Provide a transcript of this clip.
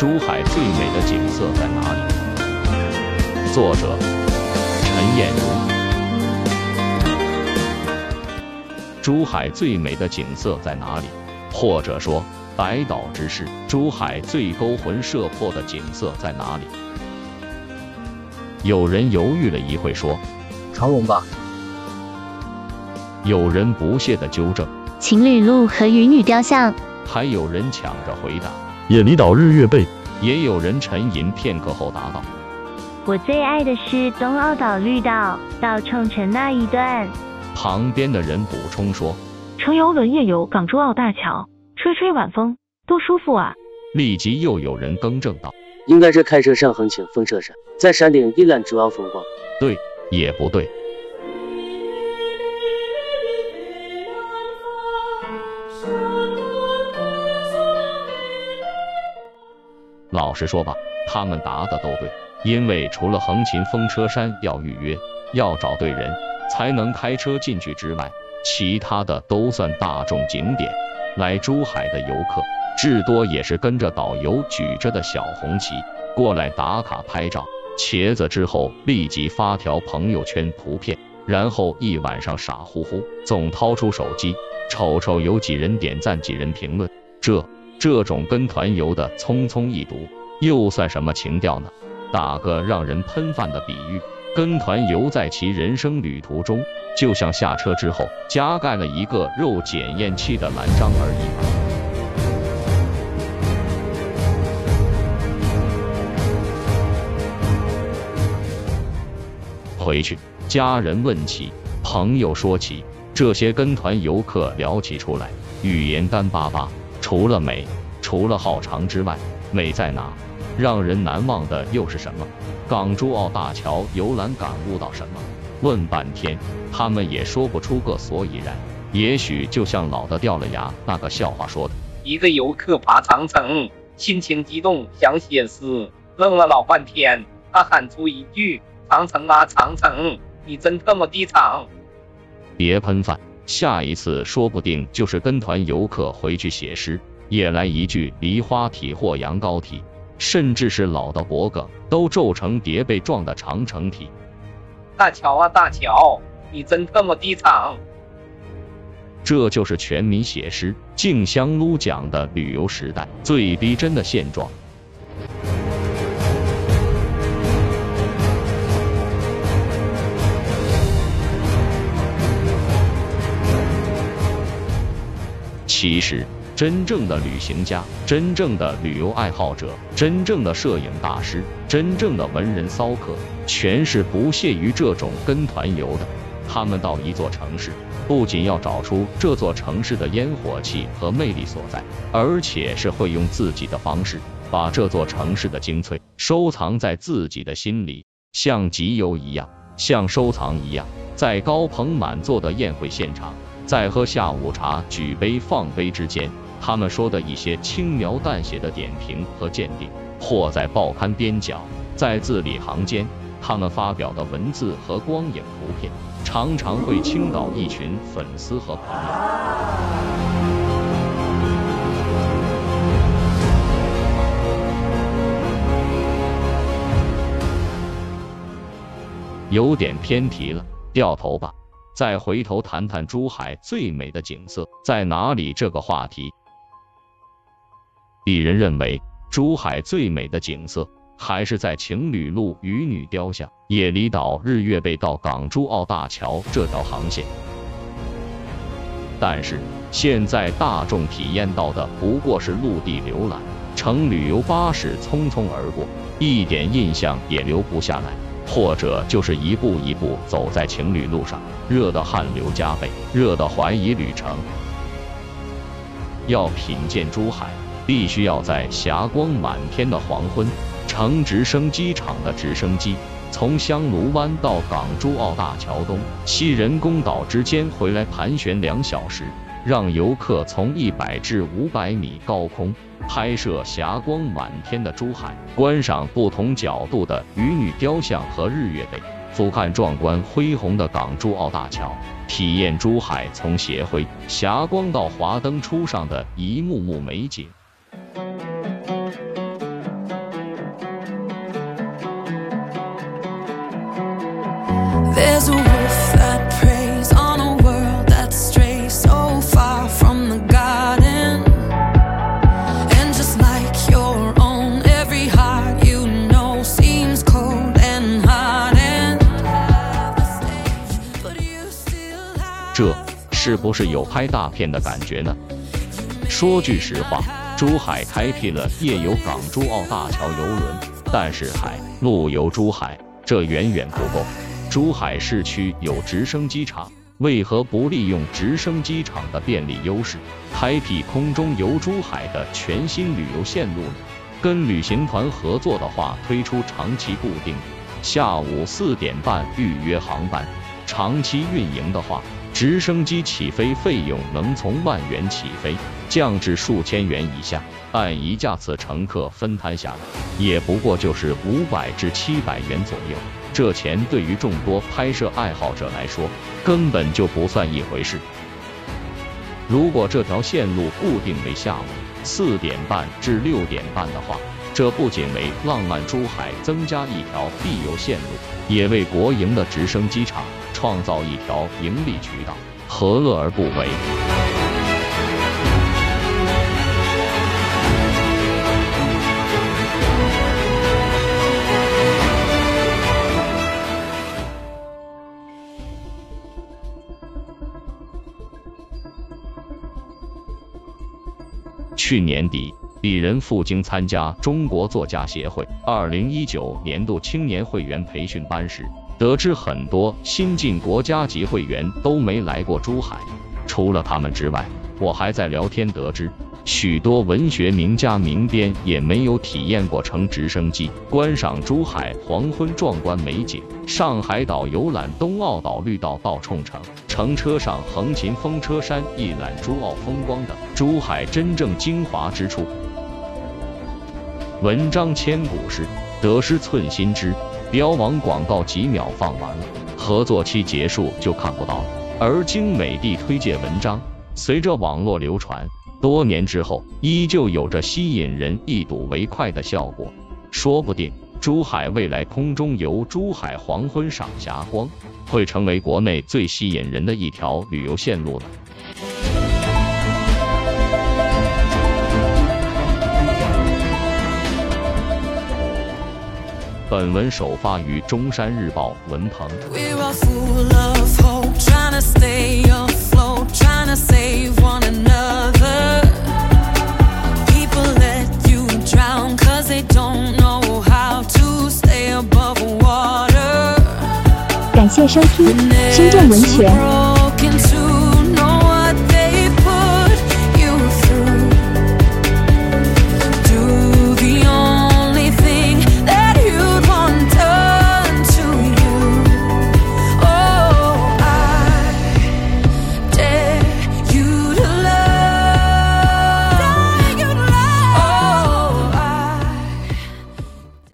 珠海最美的景色在哪里？作者：陈艳茹。珠海最美的景色在哪里？或者说，百岛之市，珠海最勾魂摄魄的景色在哪里？有人犹豫了一会，说：“长隆吧。”有人不屑的纠正：“情侣路和渔女雕像。”还有人抢着回答：“野梨岛日月贝。”也有人沉吟片刻后答道：“我最爱的是东澳岛绿道到冲绳那一段。”旁边的人补充说：“乘游轮夜游港珠澳大桥，吹吹晚风，多舒服啊！”立即又有人更正道：“应该是开车上横琴风车山，在山顶一览珠澳风光。”对，也不对。老实说吧，他们答的都对，因为除了横琴风车山要预约，要找对人才能开车进去之外，其他的都算大众景点。来珠海的游客，至多也是跟着导游举着的小红旗过来打卡拍照，茄子之后立即发条朋友圈图片，然后一晚上傻乎乎，总掏出手机瞅瞅有几人点赞，几人评论，这。这种跟团游的匆匆一读，又算什么情调呢？打个让人喷饭的比喻，跟团游在其人生旅途中，就像下车之后加盖了一个肉检验器的栏章而已。回去，家人问起，朋友说起，这些跟团游客聊起出来，语言干巴巴。除了美，除了好长之外，美在哪？让人难忘的又是什么？港珠澳大桥游览感悟到什么？问半天，他们也说不出个所以然。也许就像老的掉了牙那个笑话说的：一个游客爬长城，心情激动想写诗，愣了老半天，他喊出一句：“长城啊长城，你真特么地长！”别喷饭。下一次说不定就是跟团游客回去写诗，也来一句梨花体或羊羔体，甚至是老的脖梗都皱成叠被撞的长城体。大桥啊大桥，你真特么低场！这就是全民写诗竞相撸奖的旅游时代最逼真的现状。其实，真正的旅行家、真正的旅游爱好者、真正的摄影大师、真正的文人骚客，全是不屑于这种跟团游的。他们到一座城市，不仅要找出这座城市的烟火气和魅力所在，而且是会用自己的方式，把这座城市的精粹收藏在自己的心里，像集邮一样，像收藏一样，在高朋满座的宴会现场。在喝下午茶、举杯放杯之间，他们说的一些轻描淡写的点评和鉴定，或在报刊边角，在字里行间，他们发表的文字和光影图片，常常会倾倒一群粉丝和朋友。有点偏题了，掉头吧。再回头谈谈珠海最美的景色在哪里这个话题，鄙人认为珠海最美的景色还是在情侣路渔女雕像、野梨岛日月贝到港珠澳大桥这条航线。但是现在大众体验到的不过是陆地浏览，乘旅游巴士匆匆而过，一点印象也留不下来。或者就是一步一步走在情侣路上，热得汗流浃背，热得怀疑旅程。要品鉴珠海，必须要在霞光满天的黄昏，乘直升机场的直升机，从香炉湾到港珠澳大桥东西人工岛之间回来盘旋两小时。让游客从一百至五百米高空拍摄霞光满天的珠海，观赏不同角度的渔女雕像和日月贝，俯瞰壮观恢宏的港珠澳大桥，体验珠海从斜晖霞光到华灯初上的一幕幕美景。这是不是有拍大片的感觉呢？说句实话，珠海开辟了夜游港珠澳大桥游轮，但是海陆游珠海这远远不够。珠海市区有直升机场，为何不利用直升机场的便利优势，开辟空中游珠海的全新旅游线路呢？跟旅行团合作的话，推出长期固定，下午四点半预约航班。长期运营的话，直升机起飞费用能从万元起飞，降至数千元以下，按一架次乘客分摊下来，也不过就是五百至七百元左右。这钱对于众多拍摄爱好者来说，根本就不算一回事。如果这条线路固定为下午，四点半至六点半的话，这不仅为浪漫珠海增加一条必游线路，也为国营的直升机场创造一条盈利渠道，何乐而不为？去年底，鄙人赴京参加中国作家协会二零一九年度青年会员培训班时，得知很多新晋国家级会员都没来过珠海。除了他们之外，我还在聊天得知。许多文学名家名编也没有体验过乘直升机观赏珠海黄昏壮观美景，上海岛游览东澳岛绿道到冲绳，乘车上横琴风车山一览珠澳风光等珠海真正精华之处。文章千古事，得失寸心知。标王广告几秒放完了，合作期结束就看不到了。而精美地推荐文章，随着网络流传。多年之后，依旧有着吸引人一睹为快的效果。说不定，珠海未来空中游珠海黄昏赏霞光，会成为国内最吸引人的一条旅游线路呢。本文首发于中山日报文鹏。感谢收听深圳文学。